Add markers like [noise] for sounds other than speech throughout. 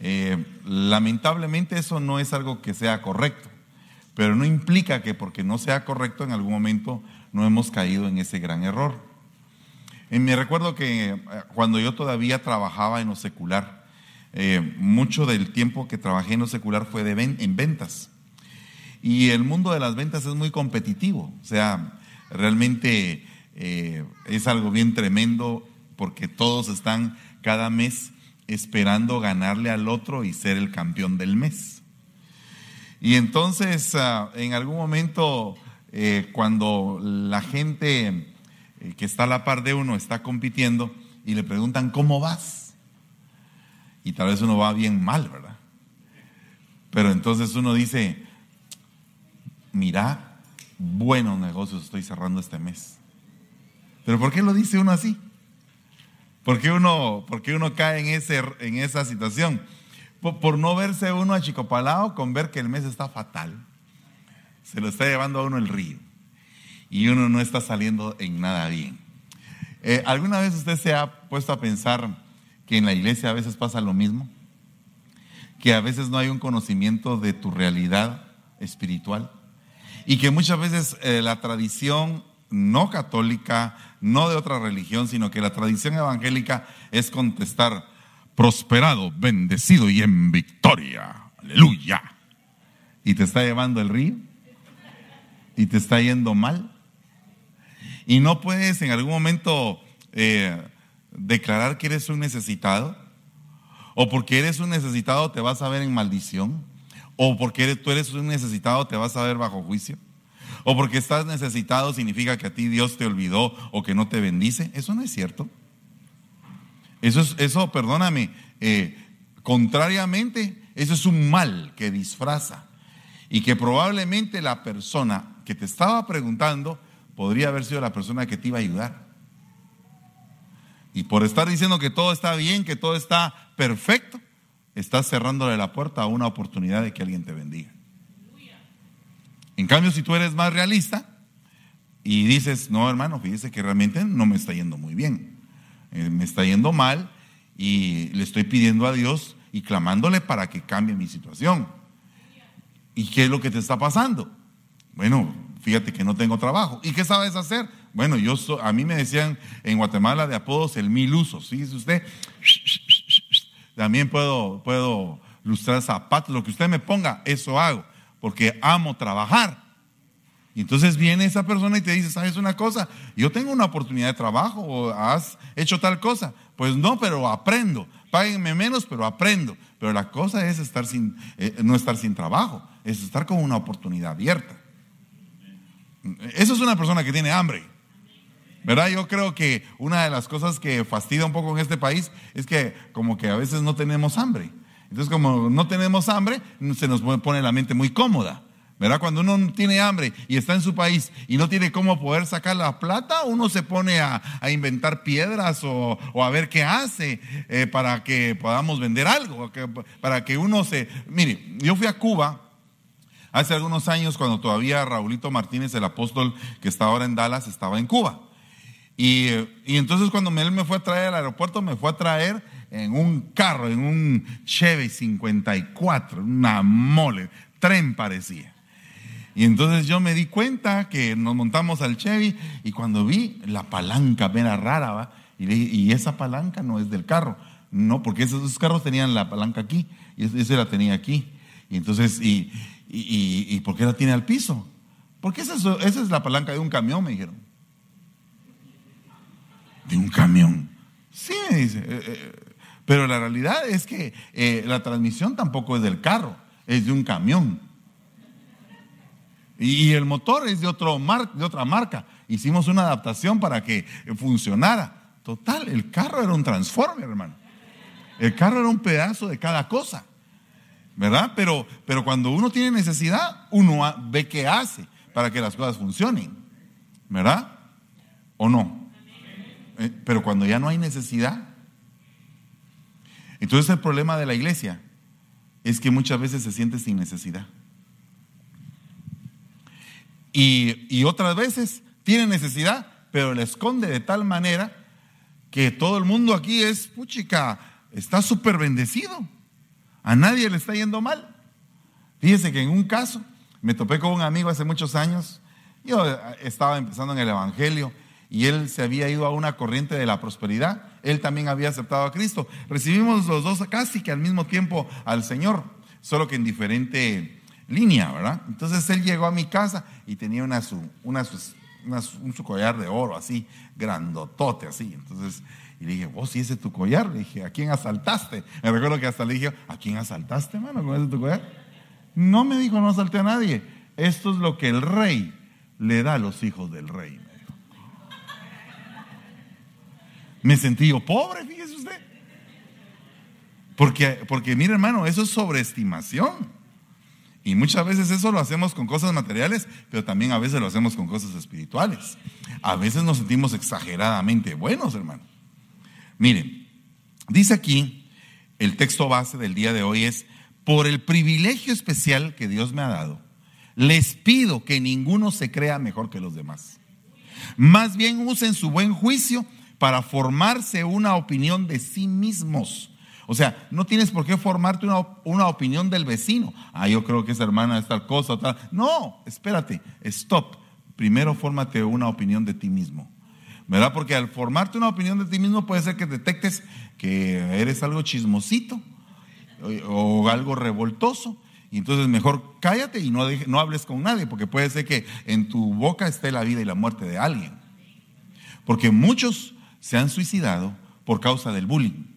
Eh, lamentablemente eso no es algo que sea correcto, pero no implica que porque no sea correcto en algún momento no hemos caído en ese gran error. Y me recuerdo que eh, cuando yo todavía trabajaba en lo secular, eh, mucho del tiempo que trabajé en lo secular fue de en ventas. Y el mundo de las ventas es muy competitivo, o sea, realmente es algo bien tremendo porque todos están cada mes esperando ganarle al otro y ser el campeón del mes. Y entonces, ah, en algún momento, eh, cuando la gente eh, que está a la par de uno está compitiendo y le preguntan, ¿cómo vas? Y tal vez uno va bien mal, ¿verdad? Pero entonces uno dice, mira, buenos negocios estoy cerrando este mes. Pero ¿por qué lo dice uno así? ¿Por qué uno, uno cae en, ese, en esa situación? Por, no verse uno achicopalado con ver que el mes está fatal. Se lo está llevando a uno el río. Y uno no está saliendo en nada bien. Eh, ¿Alguna vez usted se ha puesto a pensar que en la iglesia a veces pasa lo mismo? Que a veces no hay un conocimiento de tu realidad espiritual. Y que muchas veces eh, la tradición no católica, no de otra religión, sino que la tradición evangélica es contestar, prosperado, bendecido y en victoria. Aleluya. Y te está llevando el río y te está yendo mal. Y no puedes en algún momento eh, declarar que eres un necesitado. O porque eres un necesitado te vas a ver en maldición. O porque tú eres un necesitado te vas a ver bajo juicio. O porque estás necesitado significa que a ti Dios te olvidó o que no te bendice. Eso no es cierto. Eso, es, eso perdóname, eh, contrariamente, eso es un mal que disfraza. Y que probablemente la persona que te estaba preguntando podría haber sido la persona que te iba a ayudar. Y por estar diciendo que todo está bien, que todo está perfecto, estás cerrándole la puerta a una oportunidad de que alguien te bendiga. En cambio, si tú eres más realista y dices, no hermano, fíjese que realmente no me está yendo muy bien, eh, me está yendo mal y le estoy pidiendo a Dios y clamándole para que cambie mi situación. ¿Y qué es lo que te está pasando? Bueno, fíjate que no tengo trabajo. ¿Y qué sabes hacer? Bueno, yo a mí me decían en Guatemala de apodos el mil usos. Fíjese usted, también puedo, puedo lustrar zapatos, lo que usted me ponga, eso hago porque amo trabajar. Y entonces viene esa persona y te dice, ¿sabes una cosa? Yo tengo una oportunidad de trabajo o has hecho tal cosa. Pues no, pero aprendo. Páguenme menos, pero aprendo. Pero la cosa es estar sin, eh, no estar sin trabajo, es estar con una oportunidad abierta. Eso es una persona que tiene hambre. ¿Verdad? Yo creo que una de las cosas que fastidia un poco en este país es que como que a veces no tenemos hambre. Entonces, como no tenemos hambre, se nos pone la mente muy cómoda. ¿Verdad? Cuando uno tiene hambre y está en su país y no tiene cómo poder sacar la plata, uno se pone a, inventar piedras o, a ver qué hace eh, para que podamos vender algo, para que uno se... Mire, yo fui a Cuba hace algunos años cuando todavía Raulito Martínez, el apóstol que está ahora en Dallas, estaba en Cuba. Y, y entonces cuando él me fue a traer al aeropuerto, me fue a traer en un carro, en un Chevy 54, una mole, tren parecía. Y entonces yo me di cuenta que nos montamos al Chevy y cuando vi la palanca era rara, ¿va? Y, dije, y esa palanca no es del carro, no, porque esos carros tenían la palanca aquí y ese la tenía aquí. Y entonces, ¿y, y, por qué la tiene al piso? Porque esa esa es la palanca de un camión, me dijeron. De un camión. Sí, me dice. Eh, eh, pero la realidad es que eh, la transmisión tampoco es del carro, es de un camión. Y el motor es de, otro de otra marca. Hicimos una adaptación para que funcionara. Total, el carro era un transformer, hermano. El carro era un pedazo de cada cosa. ¿Verdad? Pero, pero cuando uno tiene necesidad, uno ve qué hace para que las cosas funcionen. ¿Verdad? ¿O no? Eh, pero cuando ya no hay necesidad, entonces el problema de la iglesia es que muchas veces se siente sin necesidad. Y, otras veces tiene necesidad, pero la esconde de tal manera que todo el mundo aquí es, puchica, está súper bendecido. A nadie le está yendo mal. Fíjese que en un caso me topé con un amigo hace muchos años. Yo eh, estaba empezando en el Evangelio y él se había ido a una corriente de la prosperidad. Él también había aceptado a Cristo. Recibimos los dos casi que al mismo tiempo al Señor, solo que en diferente línea, ¿verdad? Entonces él llegó a mi casa y tenía una su, un su collar de oro así, grandotote así. Entonces, y le dije, vos sí ese es tu collar. Le dije, ¿a quién asaltaste? Me recuerdo que hasta le dije, ¿a quién asaltaste, mano, con ese tu collar? No me dijo, no asalté a nadie. Esto es lo que el rey le da a los hijos del rey. Me sentí yo pobre, fíjese usted. Porque, porque mire hermano, eso es sobreestimación. Y muchas veces eso lo hacemos con cosas materiales, pero también a veces lo hacemos con cosas espirituales. A veces nos sentimos exageradamente buenos, hermano. Miren, dice aquí, el texto base del día de hoy es, por el privilegio especial que Dios me ha dado, les pido que ninguno se crea mejor que los demás. Más bien usen su buen juicio para formarse una opinión de sí mismos. O sea, no tienes por qué formarte una, opinión del vecino. Ah, yo creo que esa hermana es tal cosa, tal. No, espérate, stop. Primero fórmate una opinión de ti mismo. ¿Verdad? Porque al formarte una opinión de ti mismo puede ser que detectes que eres algo chismosito o, algo revoltoso. Y entonces mejor cállate y no, no hables con nadie, porque puede ser que en tu boca esté la vida y la muerte de alguien. Porque muchos se han suicidado por causa del bullying.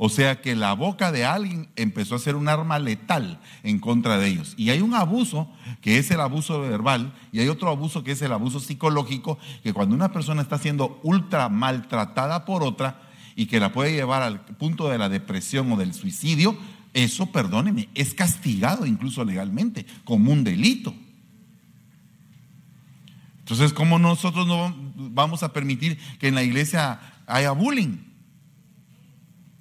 O sea que la boca de alguien empezó a ser un arma letal en contra de ellos. Y hay un abuso que es el abuso verbal y hay otro abuso que es el abuso psicológico, que cuando una persona está siendo ultra maltratada por otra y que la puede llevar al punto de la depresión o del suicidio, eso, perdóneme, es castigado incluso legalmente como un delito. Entonces, ¿cómo nosotros no vamos a permitir que en la iglesia haya bullying?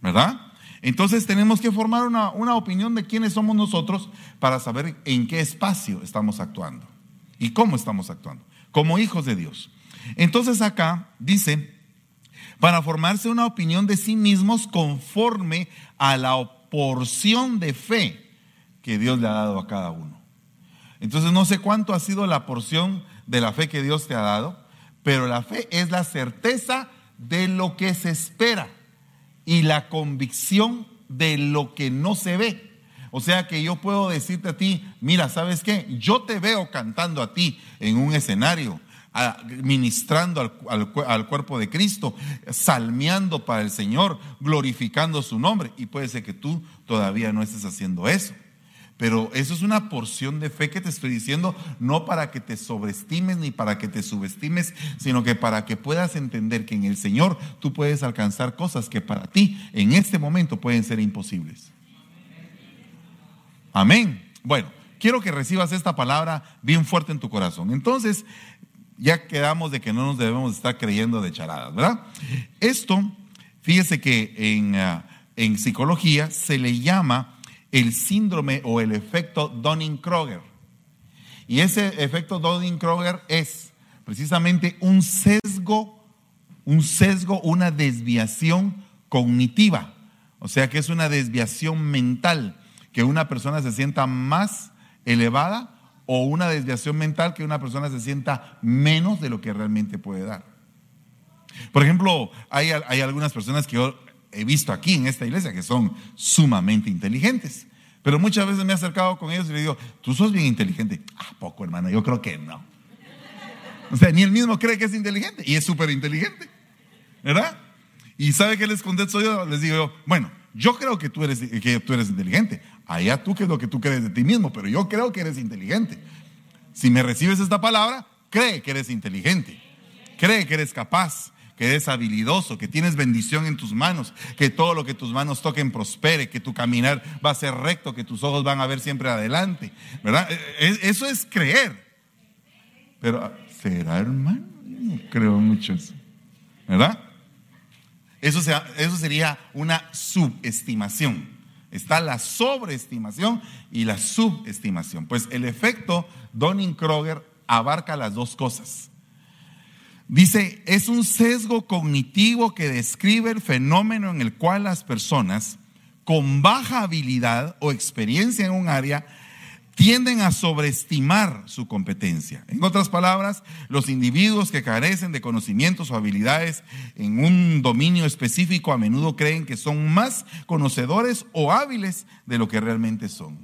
¿Verdad? Entonces tenemos que formar una, opinión de quiénes somos nosotros para saber en qué espacio estamos actuando y cómo estamos actuando, como hijos de Dios. Entonces acá dice, para formarse una opinión de sí mismos conforme a la porción de fe que Dios le ha dado a cada uno. Entonces no sé cuánto ha sido la porción de la fe que Dios te ha dado, pero la fe es la certeza de lo que se espera y la convicción de lo que no se ve. O sea que yo puedo decirte a ti, mira, ¿sabes qué? Yo te veo cantando a ti en un escenario, ministrando al, al, cuerpo de Cristo, salmeando para el Señor, glorificando su nombre. Y puede ser que tú todavía no estés haciendo eso. Pero eso es una porción de fe que te estoy diciendo, no para que te sobreestimes ni para que te subestimes, sino que para que puedas entender que en el Señor tú puedes alcanzar cosas que para ti en este momento pueden ser imposibles. Amén. Bueno, quiero que recibas esta palabra bien fuerte en tu corazón. Entonces, ya quedamos de que no nos debemos estar creyendo de charadas, ¿verdad? Esto, fíjese que en, ah, en psicología se le llama el síndrome o el efecto Donning-Kroger. Y ese efecto Donning-Kroger es precisamente un sesgo, un sesgo, una desviación cognitiva. O sea que es una desviación mental, que una persona se sienta más elevada o una desviación mental que una persona se sienta menos de lo que realmente puede dar. Por ejemplo, hay, hay algunas personas que yo he visto aquí en esta iglesia que son sumamente inteligentes. Pero muchas veces me he acercado con ellos y le digo, tú sos bien inteligente. Ah, poco hermano, yo creo que no. O sea, ni él mismo cree que es inteligente y es súper inteligente. ¿Verdad? Y sabe que les contesto yo, les digo yo, bueno, yo creo que tú eres, que tú eres inteligente. Allá tú que es lo que tú crees de ti mismo, pero yo creo que eres inteligente. Si me recibes esta palabra, cree que eres inteligente. Cree que eres capaz que eres habilidoso, que tienes bendición en tus manos, que todo lo que tus manos toquen prospere, que tu caminar va a ser recto, que tus ojos van a ver siempre adelante. ¿Verdad? E, e, eso es creer. Pero, ¿será hermano? No creo mucho eso. ¿Verdad? Eso, eso sería una subestimación. Está la sobreestimación y la subestimación. Pues el efecto Donning-Kroger abarca las dos cosas. Dice, es un sesgo cognitivo que describe el fenómeno en el cual las personas con baja habilidad o experiencia en un área tienden a sobreestimar su competencia. En otras palabras, los individuos que carecen de conocimientos o habilidades en un dominio específico a menudo creen que son más conocedores o hábiles de lo que realmente son.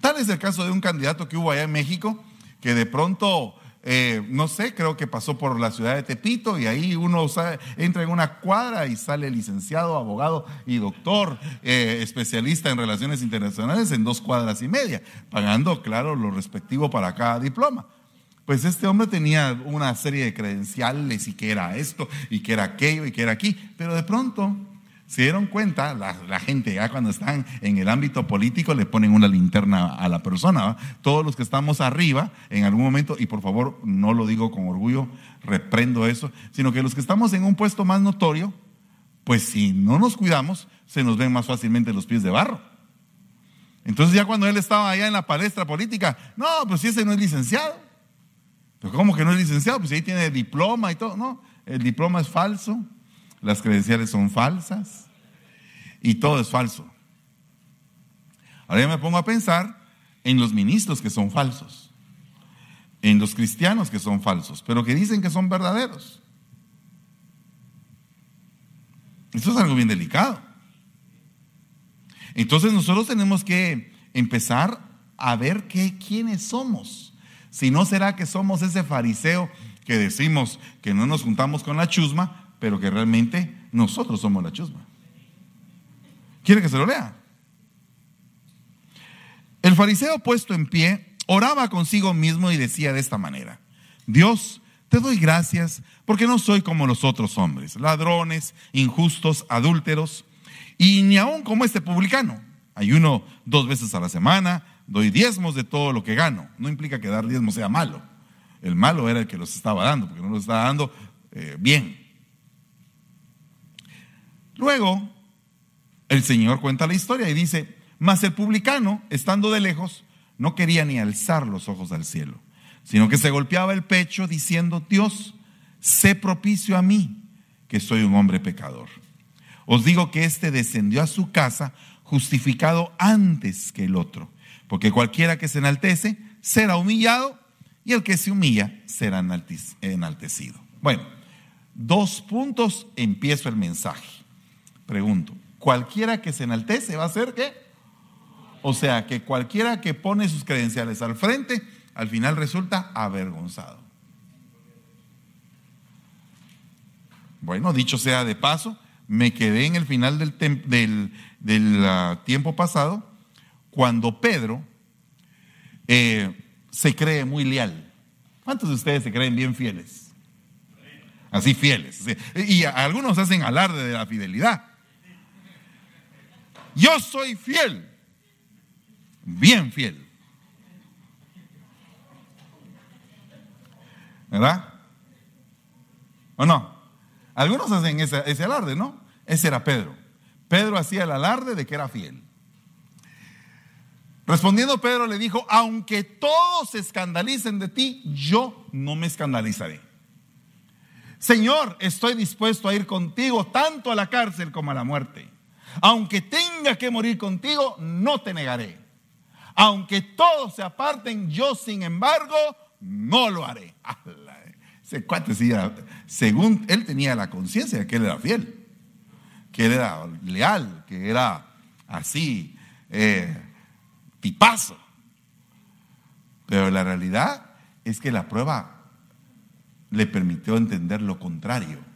Tal es el caso de un candidato que hubo allá en México que de pronto eh, no sé, creo que pasó por la ciudad de Tepito y ahí uno entra en una cuadra y sale licenciado, abogado y doctor, eh, especialista en relaciones internacionales en dos cuadras y media, pagando, claro, lo respectivo para cada diploma. Pues este hombre tenía una serie de credenciales y que era esto y que era aquello y que era aquí, pero de pronto se dieron cuenta, la, gente ya cuando están en el ámbito político le ponen una linterna a la persona. Todos los que estamos arriba, en algún momento, y por favor no lo digo con orgullo, reprendo eso, sino que los que estamos en un puesto más notorio, pues si no nos cuidamos, se nos ven más fácilmente los pies de barro. Entonces ya cuando él estaba allá en la palestra política, no, pues si ese no es licenciado. Pero ¿cómo que no es licenciado? Pues ahí tiene diploma y todo. No, el diploma es falso las credenciales son falsas y todo es falso. Ahora ya me pongo a pensar en los ministros que son falsos, en los cristianos que son falsos, pero que dicen que son verdaderos. Esto es algo bien delicado. Entonces nosotros tenemos que empezar a ver qué, quiénes somos. Si no será que somos ese fariseo que decimos que no nos juntamos con la chusma, pero que realmente nosotros somos la chusma. ¿Quiere que se lo lea? El fariseo puesto en pie oraba consigo mismo y decía de esta manera, Dios, te doy gracias porque no soy como los otros hombres, ladrones, injustos, adúlteros, y ni aún como este publicano. Ayuno dos veces a la semana, doy diezmos de todo lo que gano. No implica que dar diezmos sea malo. El malo era el que los estaba dando, porque no los estaba dando eh, bien. Luego, el Señor cuenta la historia y dice, mas el publicano, estando de lejos, no quería ni alzar los ojos al cielo, sino que se golpeaba el pecho diciendo, Dios, sé propicio a mí, que soy un hombre pecador. Os digo que éste descendió a su casa justificado antes que el otro, porque cualquiera que se enaltece será humillado y el que se humilla será enaltecido. Bueno, dos puntos, empiezo el mensaje. Pregunto, ¿cualquiera que se enaltece va a ser qué? O sea, que cualquiera que pone sus credenciales al frente, al final resulta avergonzado. Bueno, dicho sea de paso, me quedé en el final del, del, ah, tiempo pasado cuando Pedro eh, se cree muy leal. ¿Cuántos de ustedes se creen bien fieles? Así fieles. Y algunos hacen alarde de la fidelidad. Yo soy fiel, bien fiel. ¿Verdad? ¿O no? Algunos hacen ese, alarde, ¿no? Ese era Pedro. Pedro hacía el alarde de que era fiel. Respondiendo Pedro le dijo, aunque todos se escandalicen de ti, yo no me escandalizaré. Señor, estoy dispuesto a ir contigo tanto a la cárcel como a la muerte. Aunque tenga que morir contigo, no te negaré. Aunque todos se aparten, yo sin embargo no lo haré. Ese cuate según él tenía la conciencia de que él era fiel, que él era leal, que era así, eh, tipazo. Pero la realidad es que la prueba le permitió entender lo contrario.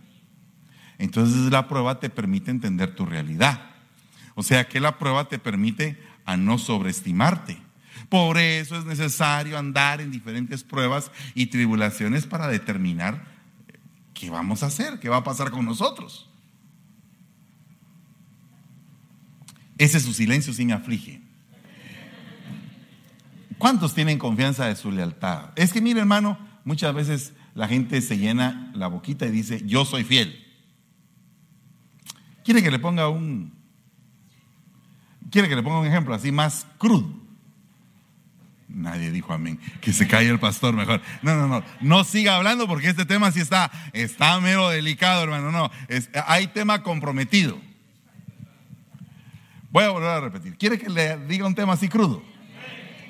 Entonces la prueba te permite entender tu realidad. O sea que la prueba te permite a no sobreestimarte. Por eso es necesario andar en diferentes pruebas y tribulaciones para determinar qué vamos a hacer, qué va a pasar con nosotros. Ese es su silencio sin aflige. ¿Cuántos tienen confianza de su lealtad? Es que, mire, hermano, muchas veces la gente se llena la boquita y dice, yo soy fiel. ¿Quiere que le ponga un quiere que le ponga un ejemplo así más crudo? Nadie dijo amén. Que se calle el pastor mejor. No, no, no. No siga hablando porque este tema sí está, está mero delicado, hermano. No, hay tema comprometido. Voy a volver a repetir. ¿Quiere que le diga un tema así crudo?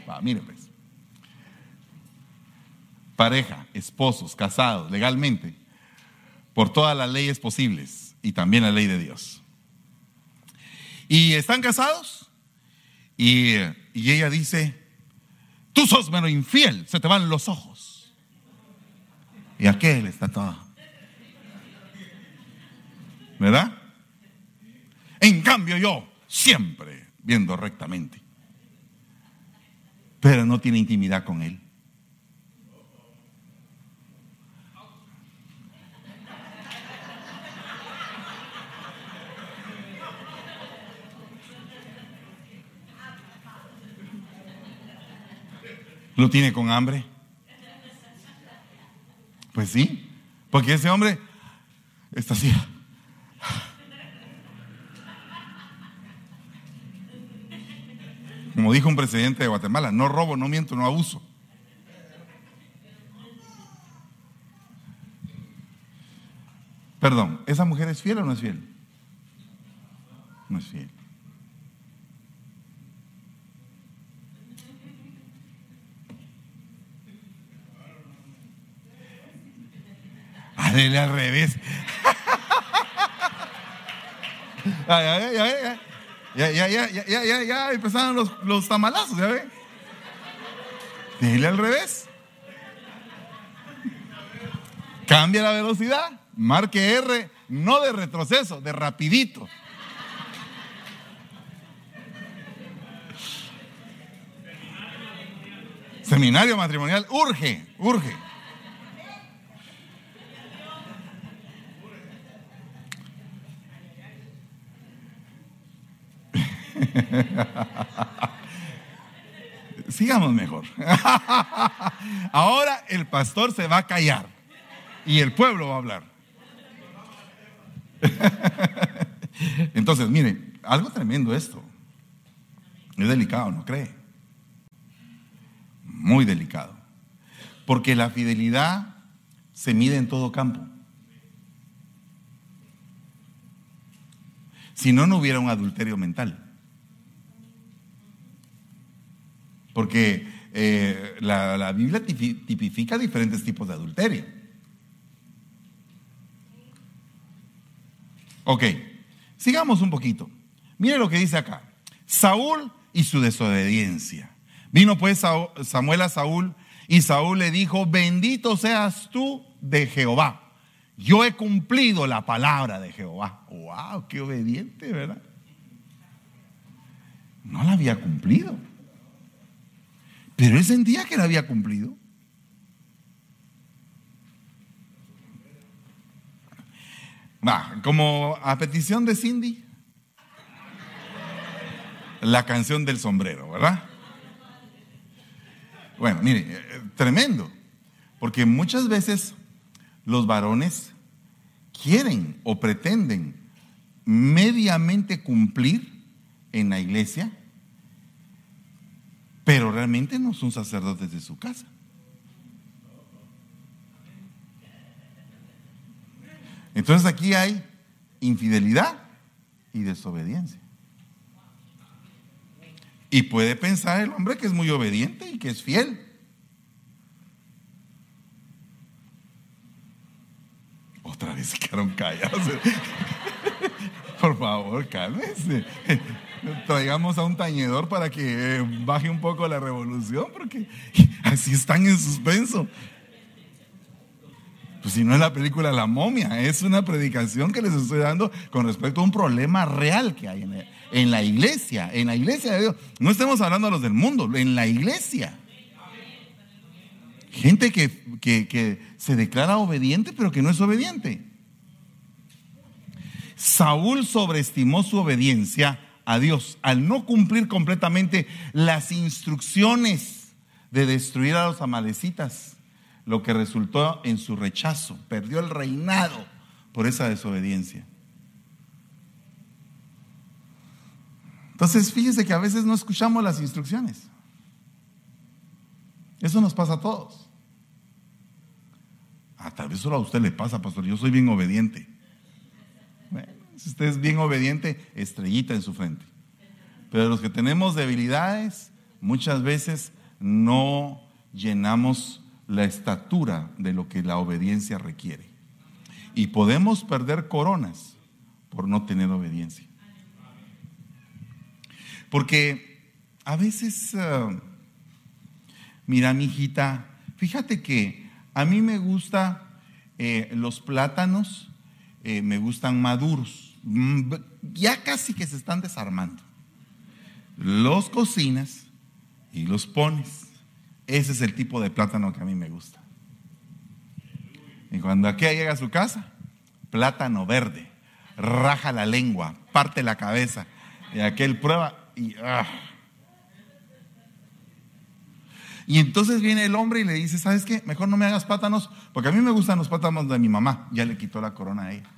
Va, mire pues. Pareja, esposos, casados, legalmente, por todas las leyes posibles y también la ley de Dios. Y están casados y, y ella dice, Tú sos menos infiel, se te van los ojos. Y aquel está todo. ¿Verdad? En cambio yo, siempre viendo rectamente. Pero no tiene intimidad con él. ¿Lo tiene con hambre? Pues sí, porque ese hombre está así. Como dijo un presidente de Guatemala, no robo, no miento, no abuso. Perdón, ¿esa mujer es fiel o no es fiel? No es fiel. Dale al revés. ya, ya, ya, ya, ya, ya, ya, ya, ya, ya, empezaron los, los tamalazos, ya ve. Dile al revés. Cambia la velocidad. Marque R, no de retroceso, de rapidito. Seminario matrimonial, urge, urge. [laughs] Sigamos mejor. [laughs] Ahora el pastor se va a callar y el pueblo va a hablar. [laughs] Entonces, mire, algo tremendo esto. Es delicado, ¿no cree? Muy delicado. Porque la fidelidad se mide en todo campo. Si no, no hubiera un adulterio mental. Porque eh, la, Biblia tipifica diferentes tipos de adulterio. Ok, sigamos un poquito. Mire lo que dice acá. Saúl y su desobediencia. Vino pues Samuel a Saúl y Saúl le dijo, bendito seas tú de Jehová. Yo he cumplido la palabra de Jehová. ¡Wow! ¡Qué obediente, ¿verdad? No la había cumplido. Pero él sentía que lo había cumplido. Va, como a petición de Cindy, la canción del sombrero, ¿verdad? Bueno, mire, eh, tremendo, porque muchas veces los varones quieren o pretenden mediamente cumplir en la iglesia pero realmente no son sacerdotes de su casa. Entonces aquí hay infidelidad y desobediencia. Y puede pensar el hombre que es muy obediente y que es fiel. Otra vez se quedaron callados. [laughs] Por favor, cálmese traigamos a un tañedor para que eh, baje un poco la revolución, porque así están en suspenso. Pues si no es la película La momia, es una predicación que les estoy dando con respecto a un problema real que hay en, la iglesia, en la iglesia de Dios. No estemos hablando a los del mundo, en la iglesia. Gente que, que se declara obediente pero que no es obediente. Saúl sobreestimó su obediencia a Dios al no cumplir completamente las instrucciones de destruir a los amalecitas, lo que resultó en su rechazo. Perdió el reinado por esa desobediencia. Entonces, fíjese que a veces no escuchamos las instrucciones. Eso nos pasa a todos. Ah, tal vez solo a usted le pasa, pastor. Yo soy bien obediente. Si usted es bien obediente, estrellita en su frente. Pero los que tenemos debilidades, muchas veces no llenamos la estatura de lo que la obediencia requiere. Y podemos perder coronas por no tener obediencia. Porque a veces, uh, mira, mi hijita, fíjate que a mí me gusta eh, los plátanos, eh, me gustan maduros, ya casi que se están desarmando. Los cocinas y los pones. Ese es el tipo de plátano que a mí me gusta. Y cuando aquí llega a su casa, plátano verde, raja la lengua, parte la cabeza, y aquel prueba y, ah. y entonces viene el hombre y le dice, ¿sabes qué? Mejor no me hagas plátanos, porque a mí me gustan los plátanos de mi mamá. Ya le quitó la corona a ella.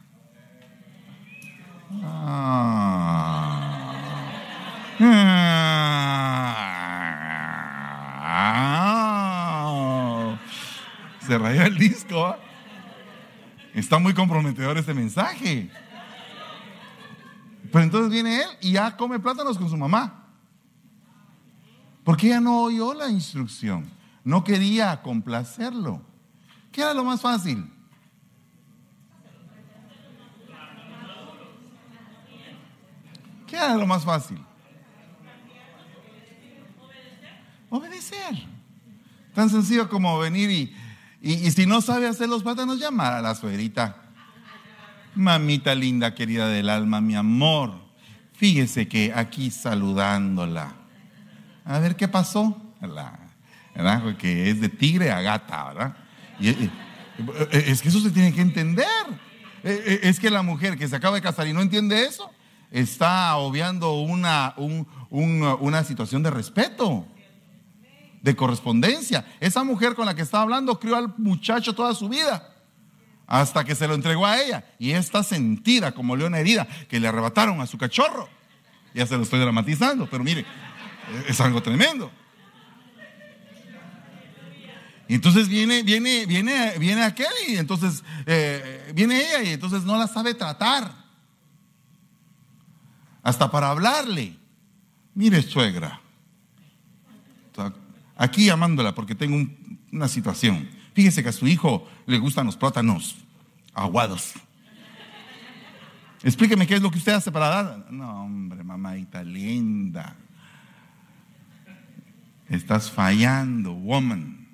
Ah. Se rayó el disco. Está muy comprometedor este mensaje. Pero entonces viene él y ya come plátanos con su mamá. Porque ella no oyó la instrucción. No quería complacerlo. ¿Qué era lo más fácil? Lo más fácil? Obedecer. Tan sencillo como venir y, y, si no sabe hacer los plátanos, llamar a la suegrita. Mamita linda, querida del alma, mi amor, fíjese que aquí saludándola. A ver qué pasó. ¿verdad? Porque es de tigre a gata, ¿verdad? Eh, eh, es que eso se tiene que entender. Eh, es que la mujer que se acaba de casar y no entiende eso, está obviando una, una situación de respeto, de correspondencia. Esa mujer con la que está hablando crió al muchacho toda su vida hasta que se lo entregó a ella. Y está sentida como leona herida, que le arrebataron a su cachorro. Ya se lo estoy dramatizando, pero mire, es algo tremendo. Entonces viene, viene, viene, viene aquel y entonces eh, viene ella y entonces no la sabe tratar. Hasta para hablarle. Mire, suegra. Aquí llamándola porque tengo una situación. Fíjese que a su hijo le gustan los plátanos aguados. Explíqueme qué es lo que usted hace para dar. No, hombre, mamadita linda. Estás fallando, woman.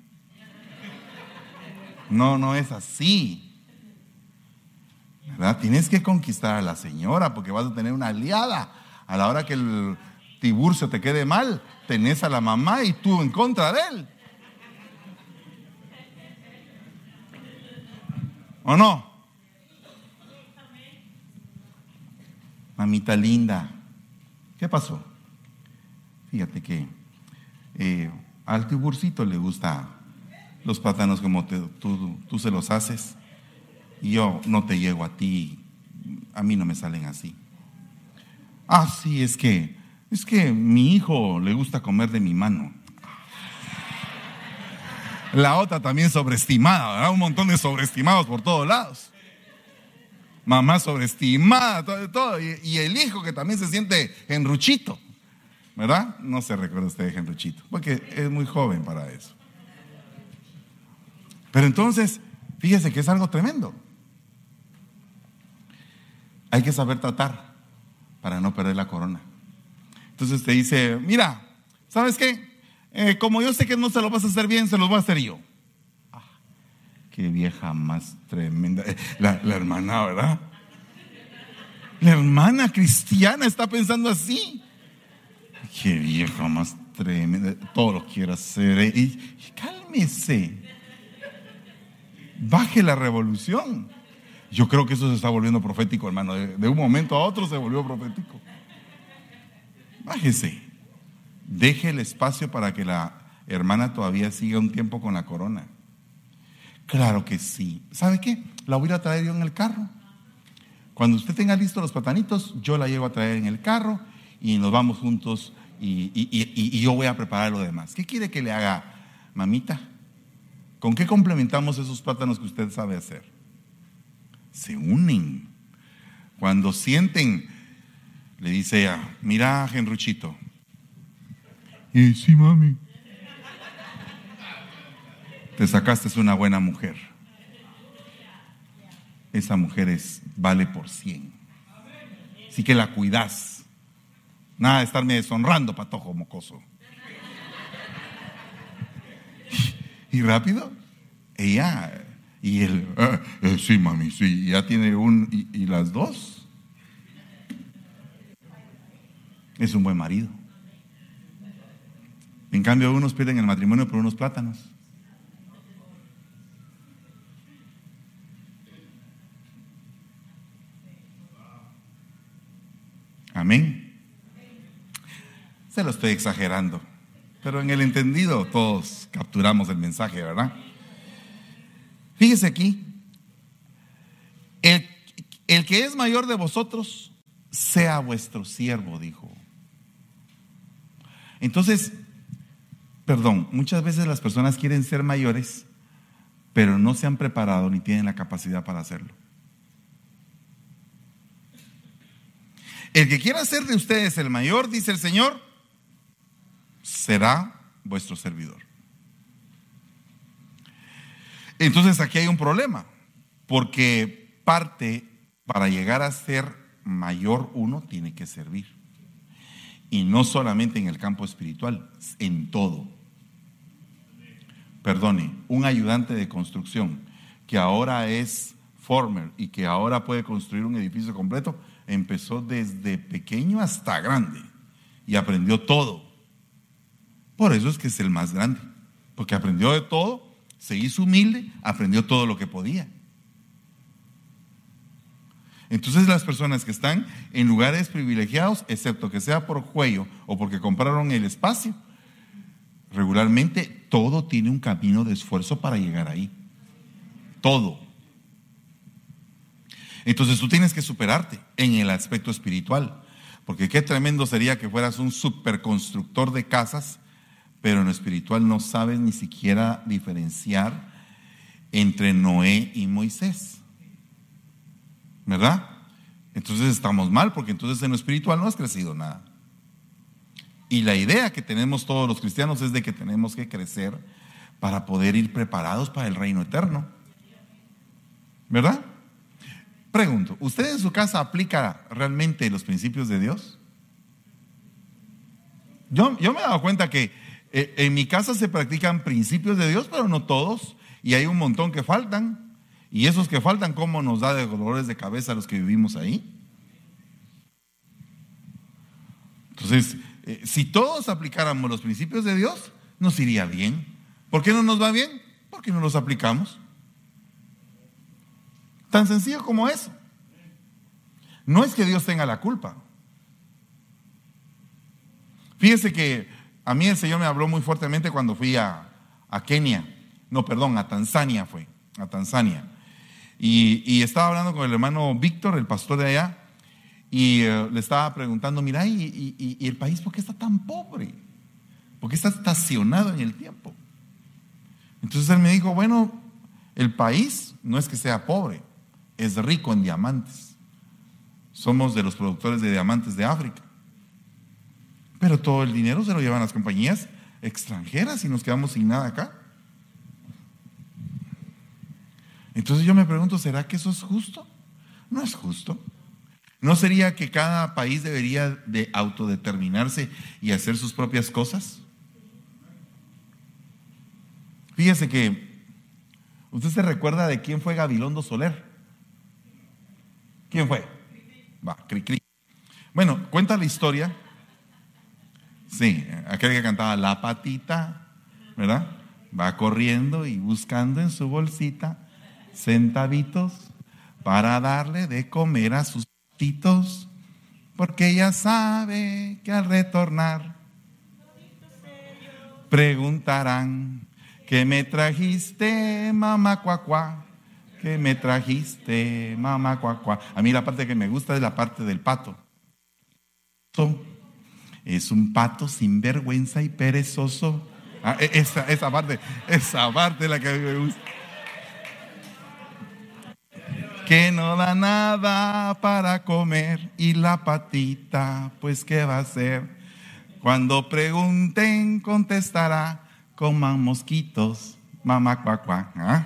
No, no es así. Tienes que conquistar a la señora porque vas a tener una aliada. A la hora que el Tiburcio te quede mal, tenés a la mamá y tú en contra de él. ¿O no? Mamita linda, ¿qué pasó? Fíjate que eh, al tiburcito le gusta los plátanos como tú, tú se los haces yo no te llego a ti, a mí no me salen así. Ah, sí, es que, es que mi hijo le gusta comer de mi mano. La otra también sobreestimada, ¿verdad? Un montón de sobreestimados por todos lados. Mamá sobreestimada, todo, todo. Y, el hijo que también se siente enruchito, ¿verdad? No se recuerda usted de enruchito, porque es muy joven para eso. Pero entonces, fíjese que es algo tremendo. Hay que saber tratar para no perder la corona. Entonces te dice, mira, ¿sabes qué? Eh, como yo sé que no se lo vas a hacer bien, se los voy a hacer yo. Ah, qué vieja más tremenda. Eh, la, hermana, ¿verdad? La hermana cristiana está pensando así. Qué vieja más tremenda. Todo lo quiere hacer. Eh, y, cálmese. Baje la revolución. Yo creo que eso se está volviendo profético, hermano. de un momento a otro se volvió profético. Bájese. Deje el espacio para que la hermana todavía siga un tiempo con la corona. Claro que sí. ¿Sabe qué? La voy a traer yo en el carro. Cuando usted tenga listos los patanitos, yo la llevo a traer en el carro y nos vamos juntos y, yo voy a preparar lo demás. ¿Qué quiere que le haga mamita, ¿con qué complementamos esos plátanos que usted sabe hacer? Se unen. Cuando sienten, le dice ella, mira, Genruchito. Y sí, mami. Te sacaste una buena mujer. Esa mujer es, vale por cien. Así que la cuidas. Nada de estarme deshonrando, patojo mocoso. Y rápido, ella y él, ah, eh, sí, mami, sí, ya tiene un, y, las dos. Es un buen marido. En cambio, unos pierden el matrimonio por unos plátanos. Amén. Se lo estoy exagerando. Pero en el entendido todos capturamos el mensaje, ¿verdad? Fíjese aquí, el, el que es mayor de vosotros, sea vuestro siervo, dijo. Entonces, perdón, muchas veces las personas quieren ser mayores, pero no se han preparado ni tienen la capacidad para hacerlo. El que quiera ser de ustedes el mayor, dice el Señor, será vuestro servidor. Entonces aquí hay un problema, porque parte para llegar a ser mayor uno tiene que servir. Y no solamente en el campo espiritual, en todo. Perdone, un ayudante de construcción que ahora es former y que ahora puede construir un edificio completo, empezó desde pequeño hasta grande y aprendió todo. Por eso es que es el más grande, porque aprendió de todo, se hizo humilde, aprendió todo lo que podía. Entonces las personas que están en lugares privilegiados, excepto que sea por cuello o porque compraron el espacio, regularmente todo tiene un camino de esfuerzo para llegar ahí. Todo. Entonces tú tienes que superarte en el aspecto espiritual. Porque qué tremendo sería que fueras un superconstructor de casas pero en lo espiritual no sabes ni siquiera diferenciar entre Noé y Moisés. ¿Verdad? Entonces estamos mal porque entonces en lo espiritual no has crecido nada. Y la idea que tenemos todos los cristianos es de que tenemos que crecer para poder ir preparados para el reino eterno. ¿Verdad? Pregunto, ¿usted en su casa aplica realmente los principios de Dios? Yo, yo me he dado cuenta que en mi casa se practican principios de Dios, pero no todos. Y hay un montón que faltan. Y esos que faltan, ¿cómo nos da de dolores de cabeza a los que vivimos ahí? Entonces, eh, si todos aplicáramos los principios de Dios, nos iría bien. ¿Por qué no nos va bien? Porque no los aplicamos. Tan sencillo como eso. No es que Dios tenga la culpa. Fíjese que a mí el Señor me habló muy fuertemente cuando fui a, Kenia. No, perdón, a Tanzania fue, a Tanzania. Y, estaba hablando con el hermano Víctor, el pastor de allá, y eh, le estaba preguntando, mira, ¿y, el país por qué está tan pobre? ¿Por qué está estacionado en el tiempo? Entonces él me dijo, bueno, el país no es que sea pobre, es rico en diamantes. Somos de los productores de diamantes de África. Pero todo el dinero se lo llevan las compañías extranjeras y nos quedamos sin nada acá. Entonces yo me pregunto, ¿será que eso es justo? No es justo. ¿No sería que cada país debería de autodeterminarse y hacer sus propias cosas? Fíjese que usted se recuerda de quién fue Gabilondo Soler. ¿Quién fue? Va, cri, cri. Bueno, cuenta la historia Sí, aquel que cantaba La Patita, ¿verdad? Va corriendo y buscando en su bolsita centavitos para darle de comer a sus patitos, porque ella sabe que al retornar preguntarán, ¿qué me trajiste, mamá cuacuá? ¿Qué me trajiste, mamá cuacuá? A mí la parte que me gusta es la parte del pato. Es un pato sin vergüenza y perezoso Ah, e, esa, esa parte, esa parte la que a mí me gusta. Que no da nada para comer y la patita, pues ¿qué va a hacer? Cuando pregunten, contestará, coman mosquitos, mamá ¿Ah?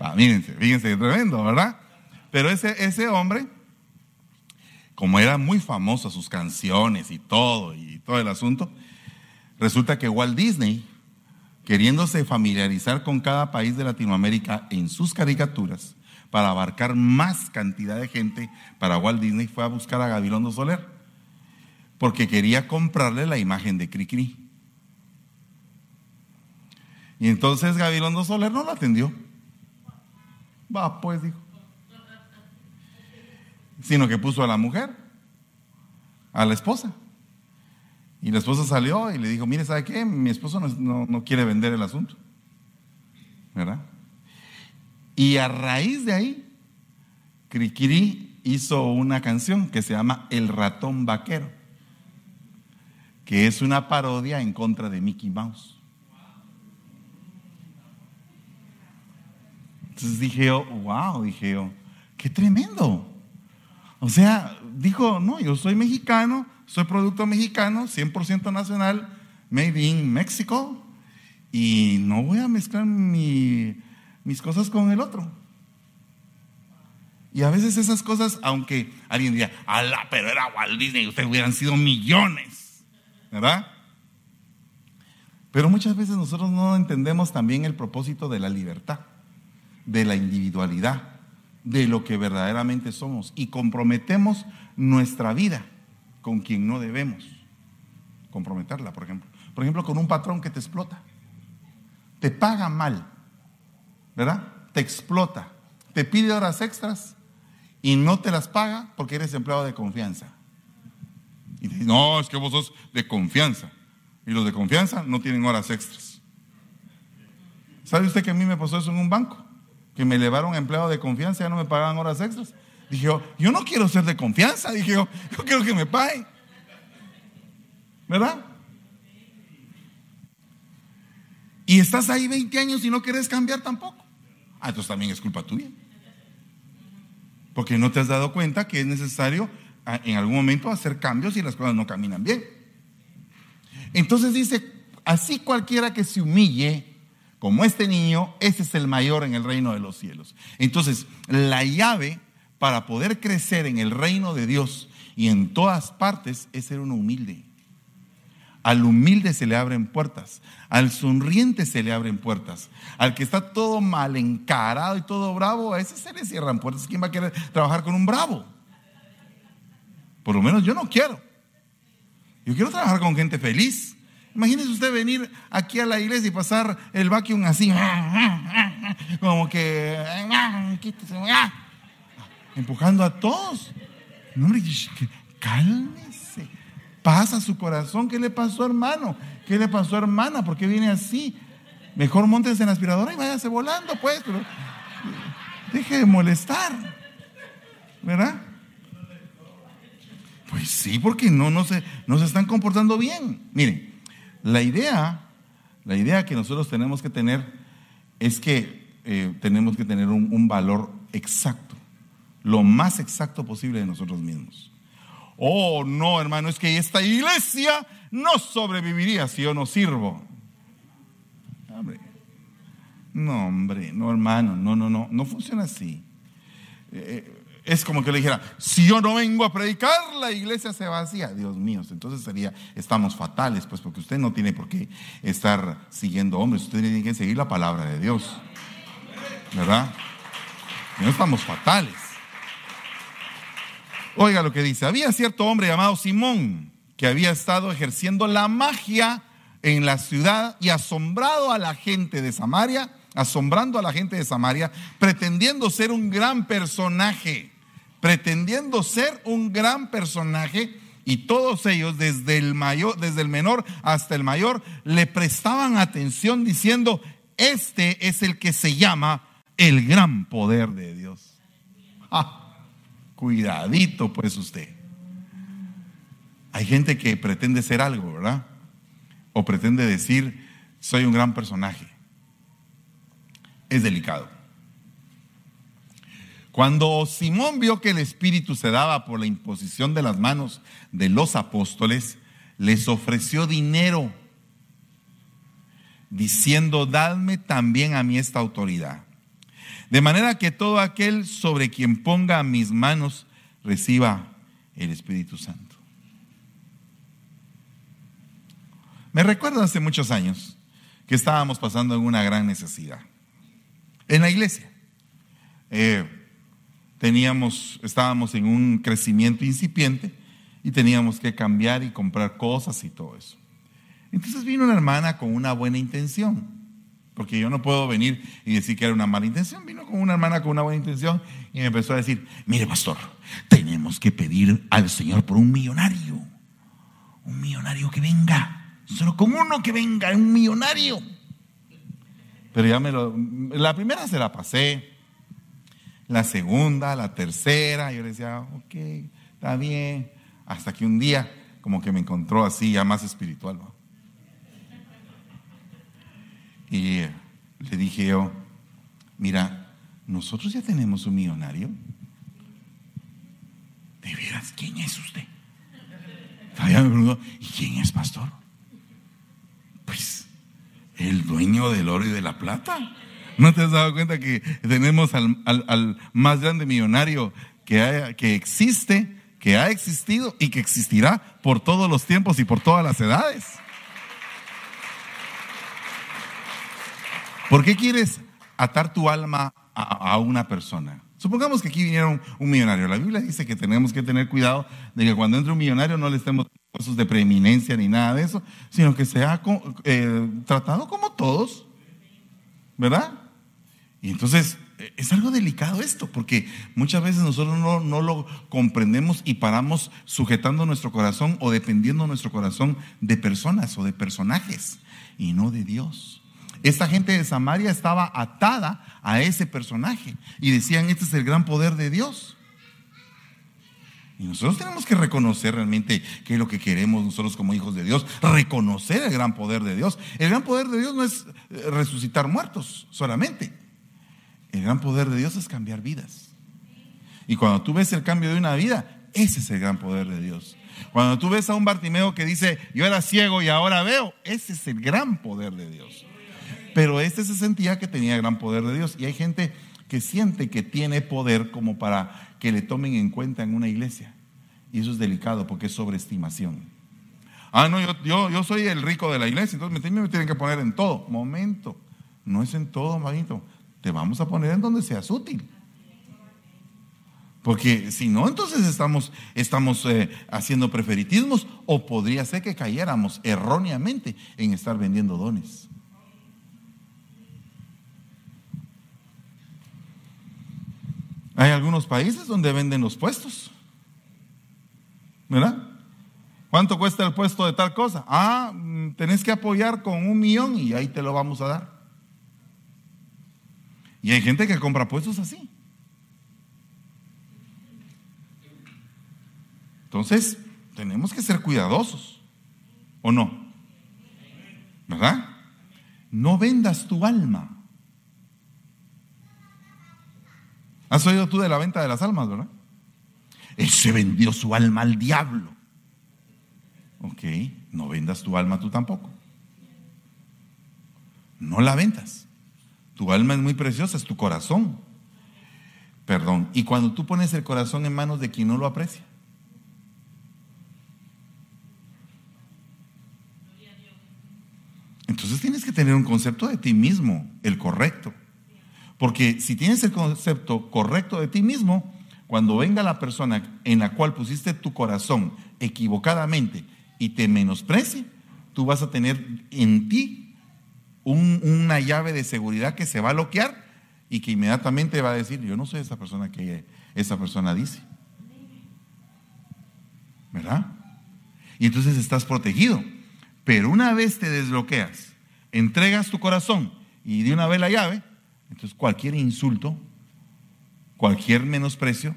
Ah, fíjense, fíjense, tremendo, ¿verdad? Pero ese, ese hombre, como eran muy famosas sus canciones y todo, y todo el asunto, resulta que Walt Disney, queriéndose familiarizar con cada país de Latinoamérica en sus caricaturas, para abarcar más cantidad de gente, para Walt Disney fue a buscar a Gabilondo Soler, porque quería comprarle la imagen de Cricri. Y entonces Gabilondo Soler no lo atendió. Va, pues, dijo. Sino que puso a la mujer, a la esposa. Y la esposa salió y le dijo, mire, ¿sabe qué? Mi esposo no, quiere vender el asunto. ¿Verdad? Y a raíz de ahí, Crikiri hizo una canción que se llama El ratón vaquero, que es una parodia en contra de Mickey Mouse. Entonces dije yo, wow, dije yo, qué tremendo. O sea, dijo, no, yo soy mexicano, soy producto mexicano, 100% nacional, made in México, y no voy a mezclar mis cosas con el otro. Y a veces esas cosas, aunque alguien diría, ala, pero era Walt Disney, ustedes hubieran sido millones, ¿verdad? Pero muchas veces nosotros no entendemos también el propósito de la libertad de la individualidad, de lo que verdaderamente somos y comprometemos nuestra vida con quien no debemos comprometerla, por ejemplo. Por ejemplo, con un patrón que te explota, te paga mal, ¿verdad? Te explota, te pide horas extras y no te las paga porque eres empleado de confianza. Y no, es que vos sos de confianza. Y los de confianza no tienen horas extras. ¿Sabe usted que a mí me pasó eso en un banco? Que me elevaron a empleado de confianza, ya no me pagaban horas extras. Dije yo, yo no quiero ser de confianza, dije yo, quiero que me paguen. ¿Verdad? Y estás ahí 20 años y no quieres cambiar tampoco. Ah, entonces también es culpa tuya. Porque no te has dado cuenta que es necesario ah, en algún momento hacer cambios y las cosas no caminan bien. Entonces dice, así cualquiera que se humille como este niño, ese es el mayor en el reino de los cielos. Entonces, la llave para poder crecer en el reino de Dios y en todas partes es ser uno humilde. Al humilde se le abren puertas, al sonriente se le abren puertas, al que está todo mal encarado y todo bravo, a ese se le cierran puertas. ¿Quién va a querer trabajar con un bravo? Por lo menos yo no quiero. Yo quiero trabajar con gente feliz, Imagínese usted venir aquí a la iglesia y pasar el vacuum así, como que, empujando a todos. No, hombre, cálmese. Pasa su corazón. ¿Qué le pasó, hermano? ¿Qué le pasó, hermana? ¿Por qué viene así? Mejor montes en la aspiradora y váyase volando, pues. Pero deje de molestar. ¿Verdad? Pues sí, porque no, no, se, no se están comportando bien. Miren, la idea, la idea que nosotros tenemos que tener es que eh, tenemos que tener un, valor exacto, lo más exacto posible de nosotros mismos. Oh, no, hermano, es que esta iglesia no sobreviviría si yo no sirvo. Hombre. No, hombre, no, hermano, no, no, no, no funciona así. Eh, es como que le dijera, si yo no vengo a predicar, la iglesia se vacía. Dios mío, entonces sería, estamos fatales, pues porque usted no tiene por qué estar siguiendo hombres, usted tiene que seguir la palabra de Dios. ¿Verdad? No estamos fatales. Oiga lo que dice, había cierto hombre llamado Simón que había estado ejerciendo la magia en la ciudad y asombrado a la gente de Samaria, asombrando a la gente de Samaria, pretendiendo ser un gran personaje pretendiendo ser un gran personaje y todos ellos, desde el, mayor, desde el menor hasta el mayor, le prestaban atención diciendo, este es el que se llama el gran poder de Dios. Ah, cuidadito pues usted. Hay gente que pretende ser algo, ¿verdad? O pretende decir, soy un gran personaje. Es delicado. Cuando Simón vio que el Espíritu se daba por la imposición de las manos de los apóstoles, les ofreció dinero, diciendo, dadme también a mí esta autoridad. De manera que todo aquel sobre quien ponga mis manos reciba el Espíritu Santo. Me recuerdo hace muchos años que estábamos pasando en una gran necesidad. En la iglesia. Eh, teníamos, estábamos en un crecimiento incipiente y teníamos que cambiar y comprar cosas y todo eso. Entonces vino una hermana con una buena intención, porque yo no puedo venir y decir que era una mala intención. Vino con una hermana con una buena intención y me empezó a decir, mire pastor, tenemos que pedir al Señor por un millonario, un millonario que venga Solo con uno que venga, un millonario. Pero ya me lo. La primera se la pasé. La segunda, la tercera. Yo le decía, ok, está bien. Hasta que un día, como que me encontró así, ya más espiritual. Y le dije yo, mira, nosotros ya tenemos un millonario. ¿De veras quién es usted? ¿y quién es pastor? Pues el dueño del oro y de la plata. ¿No te has dado cuenta que tenemos al, más grande millonario que, que existe, que ha existido y que existirá por todos los tiempos y por todas las edades? ¿Por qué quieres atar tu alma a, una persona? Supongamos que aquí viniera un, millonario. La Biblia dice que tenemos que tener cuidado de que cuando entre un millonario no le estemos de preeminencia ni nada de eso, sino que sea eh, tratado como todos, ¿verdad? Y entonces eh, es algo delicado esto, porque muchas veces nosotros no, no, lo comprendemos y paramos sujetando nuestro corazón o dependiendo nuestro corazón de personas o de personajes y no de Dios. Esta gente de Samaria estaba atada a ese personaje y decían, este es el gran poder de Dios. Y nosotros tenemos que reconocer realmente qué es lo que queremos nosotros como hijos de Dios, reconocer el gran poder de Dios. El gran poder de Dios no es eh, resucitar muertos solamente. El gran poder de Dios es cambiar vidas. Y cuando tú ves el cambio de una vida, ese es el gran poder de Dios. Cuando tú ves a un Bartimeo que dice, yo era ciego y ahora veo, ese es el gran poder de Dios. Pero este se sentía que tenía gran poder de Dios. Y hay gente que siente que tiene poder como para que le tomen en cuenta en una iglesia. Y eso es delicado porque es sobreestimación. Ah, no, yo, yo, soy el rico de la iglesia, entonces me, tienen que poner en todo. Momento, no es en todo, manito. Te vamos a poner en donde seas útil. Porque si no, entonces estamos, estamos eh, haciendo preferitismos o podría ser que cayéramos erróneamente en estar vendiendo dones. Hay algunos países donde venden los puestos. ¿Verdad? ¿Cuánto cuesta el puesto de tal cosa? Ah, mm, tenés que apoyar con un millón y ahí te lo vamos a dar. Y hay gente que compra puestos así. Entonces, tenemos que ser cuidadosos. ¿O no? ¿Verdad? No vendas tu alma. ¿Has oído tú de la venta de las almas, verdad? Él se vendió su alma al diablo. Ok, no vendas tu alma tú tampoco. No la vendas. Tu alma es muy preciosa, es tu corazón. Perdón. Y cuando tú pones el corazón en manos de quien no lo aprecia. Entonces tienes que tener un concepto de ti mismo, el correcto. Porque si tienes el concepto correcto de ti mismo, cuando venga la persona en la cual pusiste tu corazón equivocadamente y te menosprecie, tú vas a tener en ti una llave de seguridad que se va a bloquear y que inmediatamente va a decir, yo no soy esa persona que esa persona dice. ¿Verdad? Y entonces estás protegido. Pero una vez te desbloqueas, entregas tu corazón y de una vez la llave, entonces cualquier insulto, cualquier menosprecio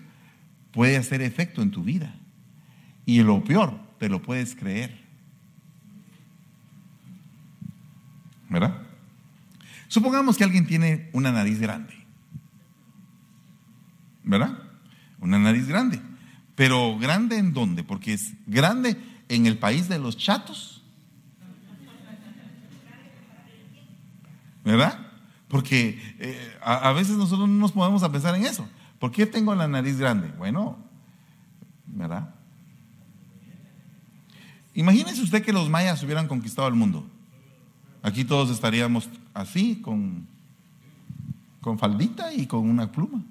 puede hacer efecto en tu vida. Y lo peor, te lo puedes creer. ¿Verdad? Supongamos que alguien tiene una nariz grande. ¿Verdad? Una nariz grande. Pero grande en dónde? Porque es grande en el país de los chatos. ¿Verdad? Porque eh, a, veces nosotros no nos podemos a pensar en eso. ¿Por qué tengo la nariz grande? Bueno, ¿verdad? Imagínese usted que los mayas hubieran conquistado el mundo. Aquí todos estaríamos así, con, con faldita y con una pluma.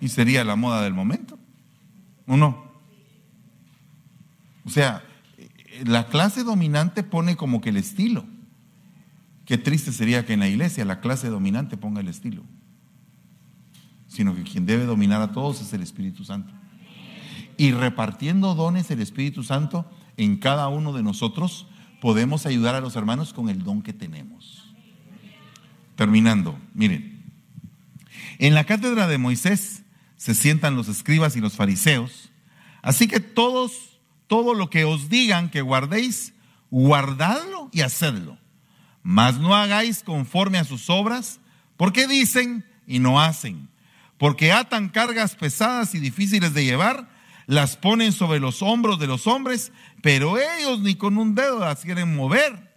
Y sería la moda del momento. ¿O no? O sea, la clase dominante pone como que el estilo. Qué triste sería que en la iglesia la clase dominante ponga el estilo. Sino que quien debe dominar a todos es el Espíritu Santo. Y repartiendo dones el Espíritu Santo en cada uno de nosotros, podemos ayudar a los hermanos con el don que tenemos. Terminando, miren. En la cátedra de Moisés se sientan los escribas y los fariseos. Así que todos, todo lo que os digan que guardéis, guardadlo y hacedlo mas no hagáis conforme a sus obras, porque dicen y no hacen. Porque atan cargas pesadas y difíciles de llevar, las ponen sobre los hombros de los hombres, pero ellos ni con un dedo las quieren mover.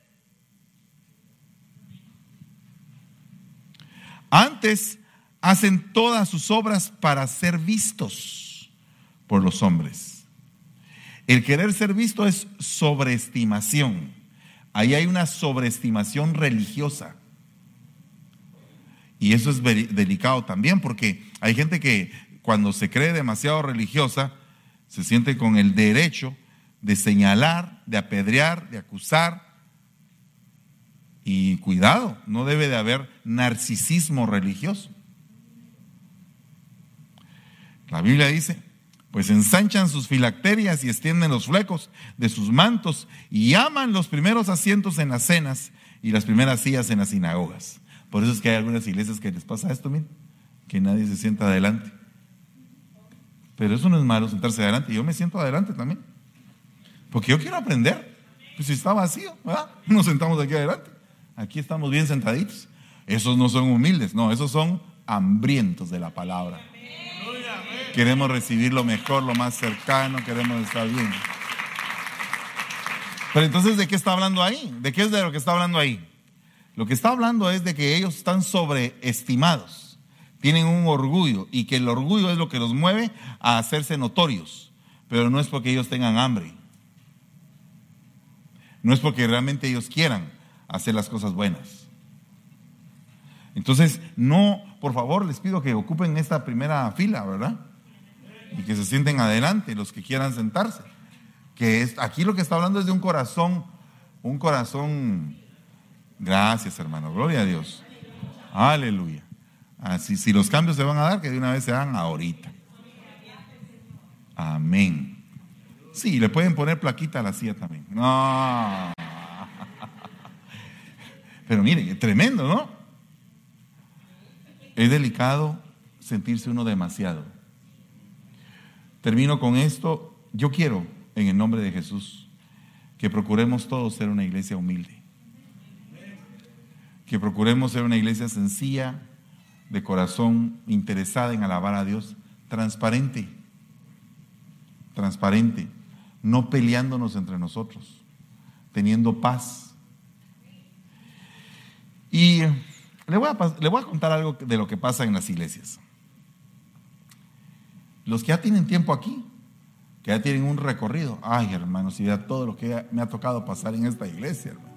Antes hacen todas sus obras para ser vistos por los hombres. El querer ser visto es sobreestimación. Ahí hay una sobreestimación religiosa. Y eso es delicado también porque hay gente que cuando se cree demasiado religiosa se siente con el derecho de señalar, de apedrear, de acusar. Y cuidado, no debe de haber narcisismo religioso. La Biblia dice, pues ensanchan sus filacterias y extienden los flecos de sus mantos y aman los primeros asientos en las cenas y las primeras sillas en las sinagogas. Por eso es que hay algunas iglesias que les pasa esto, miren, que nadie se sienta adelante. Pero eso no es malo sentarse adelante, yo me siento adelante también. Porque yo quiero aprender. Pues si está vacío, ¿verdad? [laughs] Nos sentamos aquí adelante. Aquí estamos bien sentaditos. Esos no son humildes, no, esos son hambrientos de la palabra. Queremos recibir lo mejor, lo más cercano, queremos estar bien. Pero entonces, ¿de qué está hablando ahí? ¿De qué es de lo que está hablando ahí? Lo que está hablando es de que ellos están sobreestimados, tienen un orgullo y que el orgullo es lo que los mueve a hacerse notorios, pero no es porque ellos tengan hambre, no es porque realmente ellos quieran hacer las cosas buenas. Entonces, no, por favor, les pido que ocupen esta primera fila, ¿verdad? y que se sienten adelante los que quieran sentarse. Que es, aquí lo que está hablando es de un corazón, un corazón, gracias hermano, gloria a Dios. Aleluya. Así, si los cambios se van a dar, que de una vez se dan ahorita. Amén. Sí, le pueden poner plaquita a la silla también. No. [laughs] Pero mire, tremendo, ¿no? Es delicado sentirse uno demasiado. Termino con esto. Yo quiero, en el nombre de Jesús, que procuremos todos ser una iglesia humilde. Que procuremos ser una iglesia sencilla, de corazón, interesada en alabar a Dios, transparente, transparente, no peleándonos entre nosotros, teniendo paz. Y le voy, a, le voy a contar algo de lo que pasa en las iglesias. Los que ya tienen tiempo aquí, que ya tienen un recorrido, ay hermano, si vea todo lo que me ha tocado pasar en esta iglesia, hermano.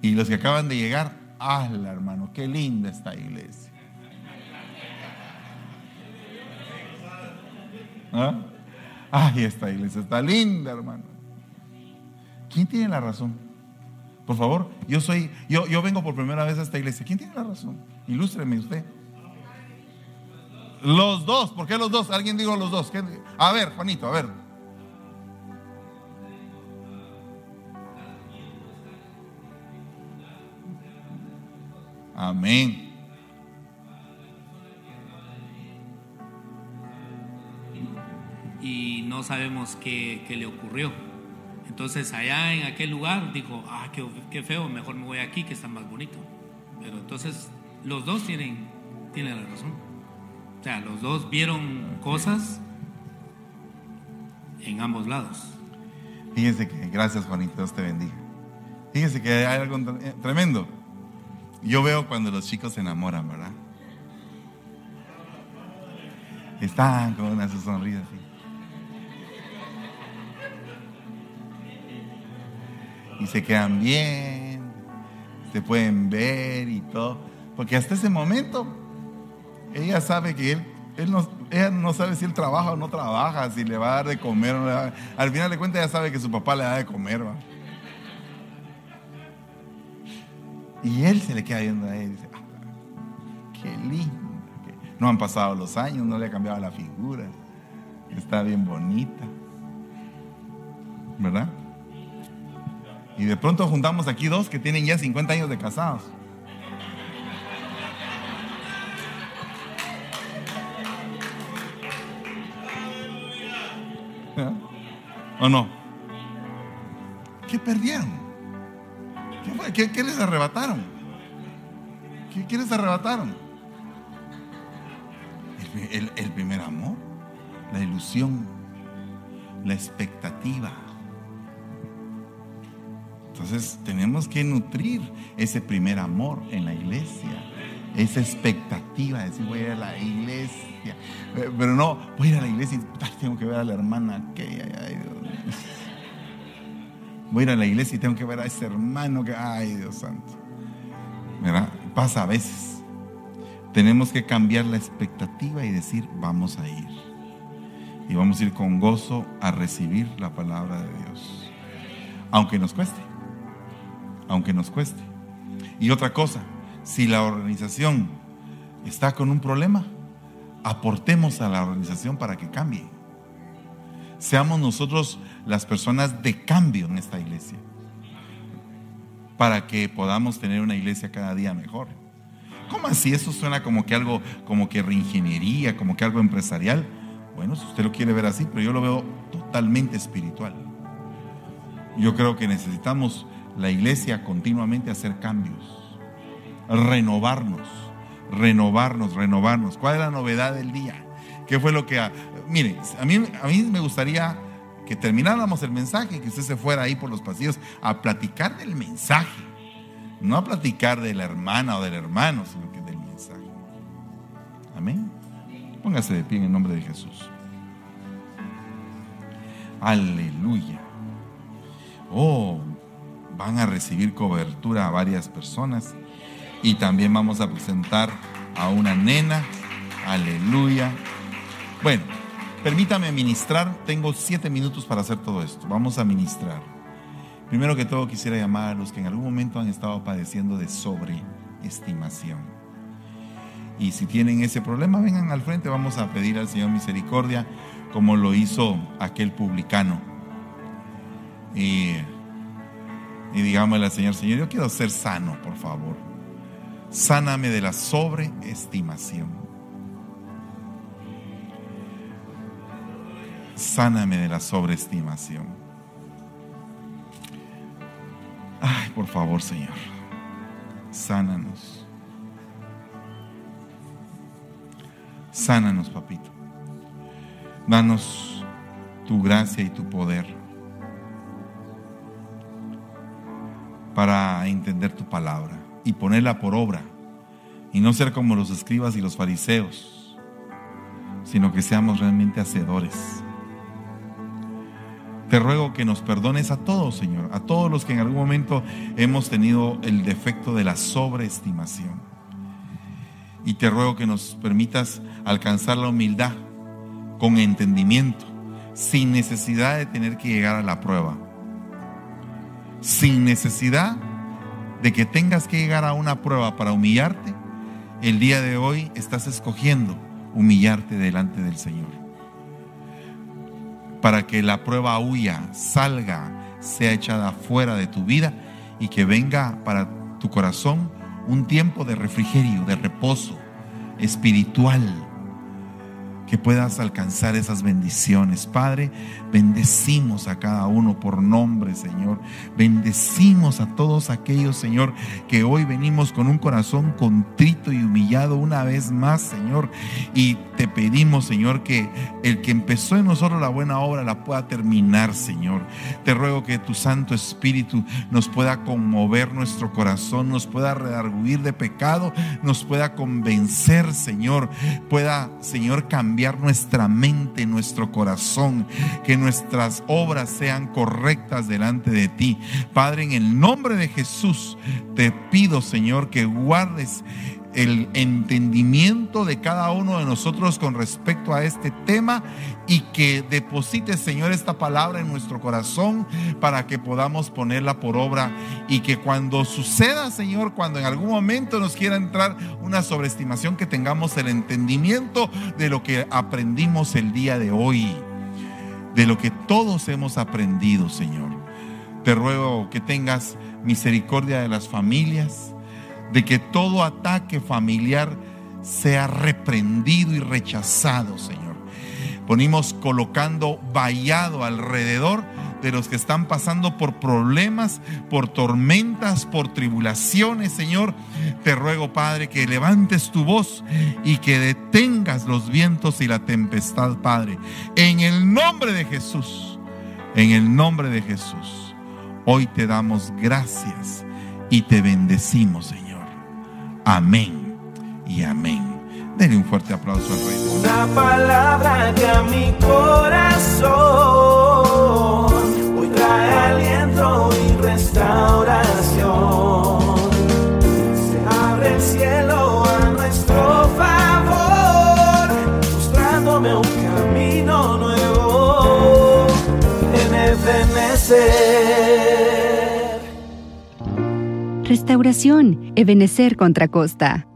Y los que acaban de llegar, hazla hermano, qué linda esta iglesia. ¿Ah? Ay, esta iglesia está linda, hermano. ¿Quién tiene la razón? Por favor, yo soy, yo, yo vengo por primera vez a esta iglesia. ¿Quién tiene la razón? Ilústreme usted. Los dos, ¿por qué los dos? Alguien dijo los dos. A ver, Juanito, a ver. Amén. Y no sabemos qué, qué le ocurrió. entonces allá en aquel lugar dijo, ah, qué, qué feo, mejor me voy aquí que está más bonito. Pero entonces los dos tienen, tienen la razón. O sea, los dos vieron cosas en ambos lados. Fíjense que, gracias Juanito, Dios te bendiga. Fíjense que hay algo tre- tremendo. Yo veo cuando los chicos se enamoran, ¿verdad? Están con una su sonrisa así. Y se quedan bien, se pueden ver y todo. Porque hasta ese momento, ella sabe que él, él no, ella no sabe si él trabaja o no trabaja, si le va a dar de comer o no le va a- Al final de cuentas, ella sabe que su papá le da de comer, ¿va? Y él se le queda viendo a él y dice, "Ah, qué lindo. que No han pasado los años, no le ha cambiado la figura. Está bien bonita. ¿Verdad? Y de pronto juntamos aquí dos que tienen ya 50 años de casados. ¿Ah? ¿O no? ¿Qué perdieron? ¿Qué, les arrebataron? ¿Qué, les arrebataron? El, primer amor, la ilusión, la expectativa. Entonces tenemos que nutrir ese primer amor en la iglesia, esa expectativa de decir voy a ir a la iglesia, Eh, pero no, voy a ir a la iglesia y tengo que ver a la hermana aquella, ay. Voy a ir a la iglesia y tengo que ver a ese hermano que, ay Dios santo. ¿Verdad? Pasa a veces. Tenemos que cambiar la expectativa y decir, vamos a ir. Y vamos a ir con gozo a recibir la palabra de Dios. Aunque nos cueste. Aunque nos cueste. Y otra cosa, si la organización está con un problema, aportemos a la organización para que cambie. Seamos nosotros las personas de cambio en esta iglesia. Para que podamos tener una iglesia cada día mejor. ¿Cómo así? Eso suena como que algo, como que reingeniería, como que algo empresarial. Bueno, si usted lo quiere ver así, pero yo lo veo totalmente espiritual. Yo creo que necesitamos la iglesia continuamente hacer cambios, renovarnos, renovarnos, renovarnos. ¿Cuál es la novedad del día? ¿Qué fue lo que... mire, a mí, a mí me gustaría que termináramos el mensaje que usted se fuera ahí por los pasillos a platicar del mensaje. No a platicar de la hermana o del hermano, sino que del mensaje. Amén. Póngase de pie en el nombre de Jesús. Aleluya. Oh, van a recibir cobertura a varias personas. Y también vamos a presentar a una nena. Aleluya. Bueno, permítame ministrar. Tengo siete minutos para hacer todo esto. Vamos a ministrar. Primero que todo quisiera llamar a los que en algún momento han estado padeciendo de sobreestimación. Y si tienen ese problema, vengan al frente, vamos a pedir al Señor misericordia, como lo hizo aquel publicano. Y, y digámosle al Señor, Señor, yo quiero ser sano, por favor. Sáname de la sobreestimación. Sáname de la sobreestimación. Ay, por favor, Señor, sánanos. Sánanos, papito. Danos tu gracia y tu poder para entender tu palabra y ponerla por obra y no ser como los escribas y los fariseos, sino que seamos realmente hacedores. Te ruego que nos perdones a todos, Señor, a todos los que en algún momento hemos tenido el defecto de la sobreestimación. Y te ruego que nos permitas alcanzar la humildad con entendimiento, sin necesidad de tener que llegar a la prueba, sin necesidad de que tengas que llegar a una prueba para humillarte. El día de hoy estás escogiendo humillarte delante del Señor para que la prueba huya, salga, sea echada fuera de tu vida y que venga para tu corazón un tiempo de refrigerio, de reposo espiritual, que puedas alcanzar esas bendiciones. Padre, bendecimos a cada uno por nombre, Señor. Bendecimos a todos aquellos, Señor, que hoy venimos con un corazón contrito y humillado una vez más, Señor. Y te pedimos, Señor, que el que empezó en nosotros la buena obra la pueda terminar, Señor. Te ruego que tu Santo Espíritu nos pueda conmover nuestro corazón, nos pueda redarguir de pecado, nos pueda convencer, Señor. Pueda, Señor, cambiar nuestra mente, nuestro corazón, que nuestras obras sean correctas delante de ti. Padre, en el nombre de Jesús, te pido, Señor, que guardes el entendimiento de cada uno de nosotros con respecto a este tema y que deposite, Señor, esta palabra en nuestro corazón para que podamos ponerla por obra y que cuando suceda, Señor, cuando en algún momento nos quiera entrar una sobreestimación, que tengamos el entendimiento de lo que aprendimos el día de hoy, de lo que todos hemos aprendido, Señor. Te ruego que tengas misericordia de las familias de que todo ataque familiar sea reprendido y rechazado, Señor. Ponimos colocando vallado alrededor de los que están pasando por problemas, por tormentas, por tribulaciones, Señor. Te ruego, Padre, que levantes tu voz y que detengas los vientos y la tempestad, Padre. En el nombre de Jesús, en el nombre de Jesús, hoy te damos gracias y te bendecimos, Señor. Amén y amén. Denle un fuerte aplauso al Rey. Una palabra que a mi corazón hoy trae aliento y restauración. Se abre el cielo a nuestro favor, mostrándome un camino nuevo en Ebenecer. Restauración, Ebenecer contra Costa.